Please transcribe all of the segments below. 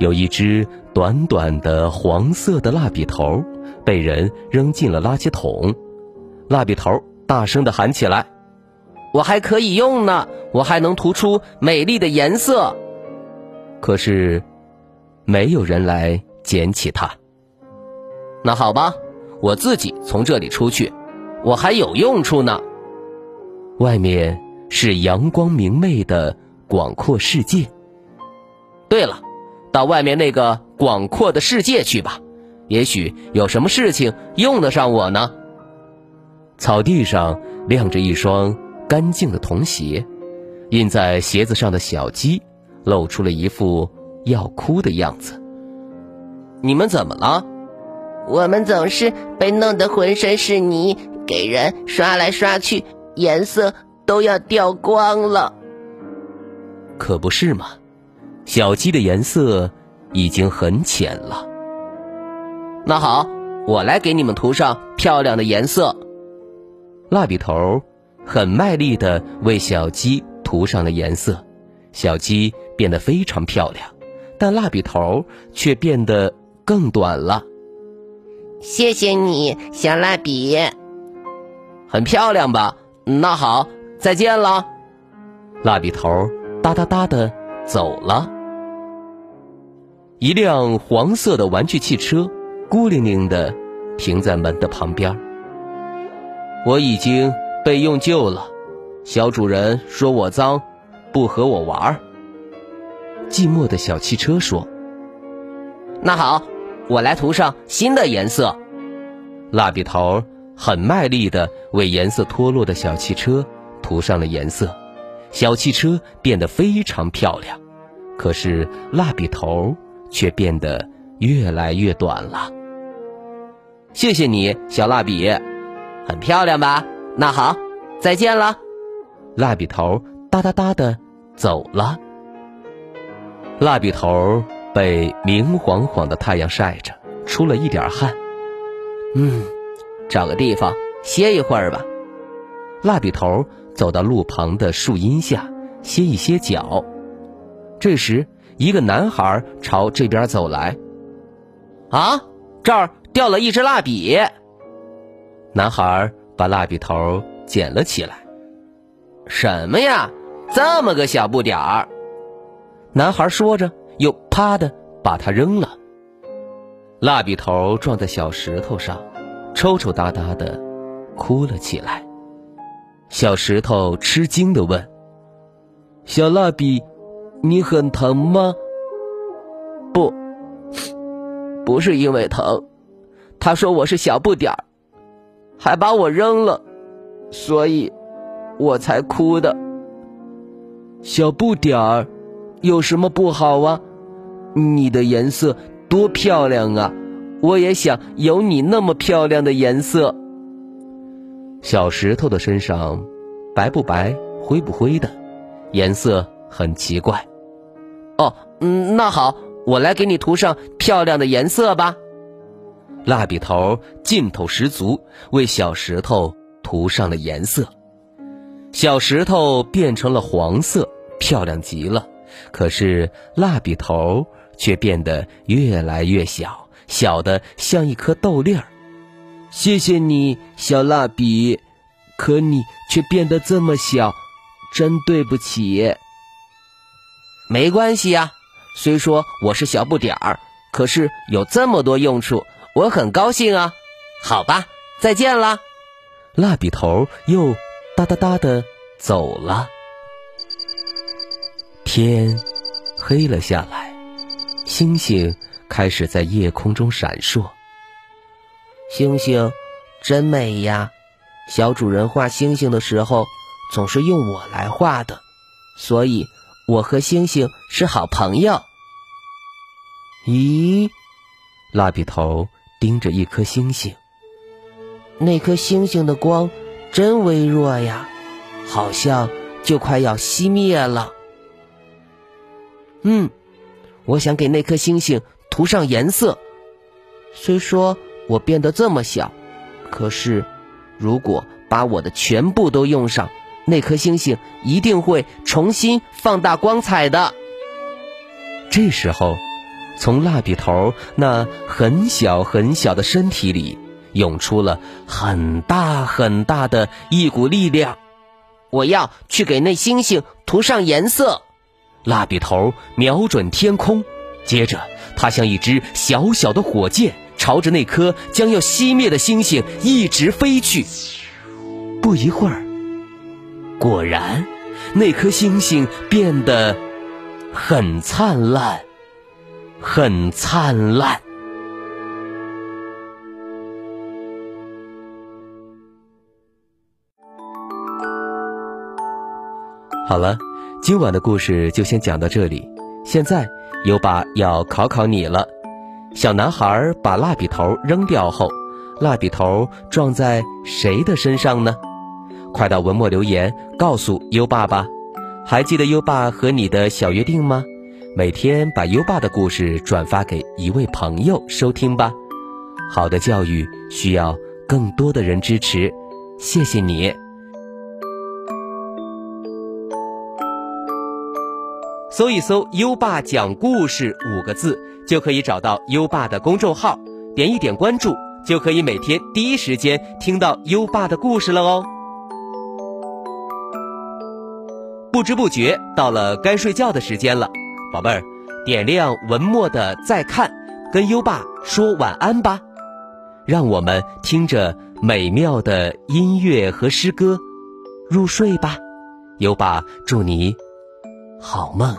有一只短短的黄色的蜡笔头，被人扔进了垃圾桶。蜡笔头大声的喊起来：“我还可以用呢，我还能涂出美丽的颜色。”可是，没有人来捡起它。那好吧，我自己从这里出去，我还有用处呢。外面是阳光明媚的广阔世界。对了。到外面那个广阔的世界去吧，也许有什么事情用得上我呢。草地上晾着一双干净的童鞋，印在鞋子上的小鸡露出了一副要哭的样子。你们怎么了？我们总是被弄得浑身是泥，给人刷来刷去，颜色都要掉光了。可不是嘛。小鸡的颜色已经很浅了。那好，我来给你们涂上漂亮的颜色。蜡笔头很卖力的为小鸡涂上了颜色，小鸡变得非常漂亮，但蜡笔头却变得更短了。谢谢你，小蜡笔。很漂亮吧？那好，再见了。蜡笔头哒哒哒的走了。一辆黄色的玩具汽车，孤零零的停在门的旁边。我已经被用旧了，小主人说我脏，不和我玩。寂寞的小汽车说：“那好，我来涂上新的颜色。”蜡笔头很卖力的为颜色脱落的小汽车涂上了颜色，小汽车变得非常漂亮。可是蜡笔头。却变得越来越短了。谢谢你，小蜡笔，很漂亮吧？那好，再见了。蜡笔头哒哒哒的走了。蜡笔头被明晃晃的太阳晒着，出了一点汗。嗯，找个地方歇一会儿吧。蜡笔头走到路旁的树荫下歇一歇脚。这时。一个男孩朝这边走来，啊，这儿掉了一支蜡笔。男孩把蜡笔头捡了起来。什么呀，这么个小不点儿！男孩说着，又啪的把它扔了。蜡笔头撞在小石头上，抽抽搭搭的哭了起来。小石头吃惊的问：“小蜡笔。”你很疼吗？不，不是因为疼。他说我是小不点儿，还把我扔了，所以，我才哭的。小不点儿有什么不好啊？你的颜色多漂亮啊！我也想有你那么漂亮的颜色。小石头的身上白不白、灰不灰的，颜色很奇怪。哦，嗯，那好，我来给你涂上漂亮的颜色吧。蜡笔头劲头十足，为小石头涂上了颜色。小石头变成了黄色，漂亮极了。可是蜡笔头却变得越来越小，小的像一颗豆粒儿。谢谢你，小蜡笔，可你却变得这么小，真对不起。没关系呀，虽说我是小不点儿，可是有这么多用处，我很高兴啊。好吧，再见了。蜡笔头又哒哒哒的走了。天黑了下来，星星开始在夜空中闪烁。星星真美呀，小主人画星星的时候总是用我来画的，所以我和星星是好朋友。咦，蜡笔头盯着一颗星星，那颗星星的光真微弱呀，好像就快要熄灭了。嗯，我想给那颗星星涂上颜色。虽说我变得这么小，可是如果把我的全部都用上，那颗星星一定会重新放大光彩的。这时候。从蜡笔头那很小很小的身体里涌出了很大很大的一股力量，我要去给那星星涂上颜色。蜡笔头瞄准天空，接着他像一只小小的火箭，朝着那颗将要熄灭的星星一直飞去。不一会儿，果然，那颗星星变得很灿烂。很灿烂。好了，今晚的故事就先讲到这里。现在优爸要考考你了：小男孩把蜡笔头扔掉后，蜡笔头撞在谁的身上呢？快到文末留言告诉优爸吧。还记得优爸和你的小约定吗？每天把优爸的故事转发给一位朋友收听吧。好的教育需要更多的人支持，谢谢你。搜一搜“优爸讲故事”五个字，就可以找到优爸的公众号，点一点关注，就可以每天第一时间听到优爸的故事了哦。不知不觉到了该睡觉的时间了。宝贝儿，点亮文末的再看，跟优爸说晚安吧。让我们听着美妙的音乐和诗歌入睡吧。优爸祝你好梦，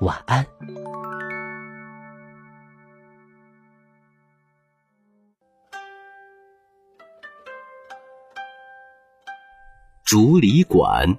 晚安。竹里馆，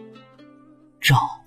照。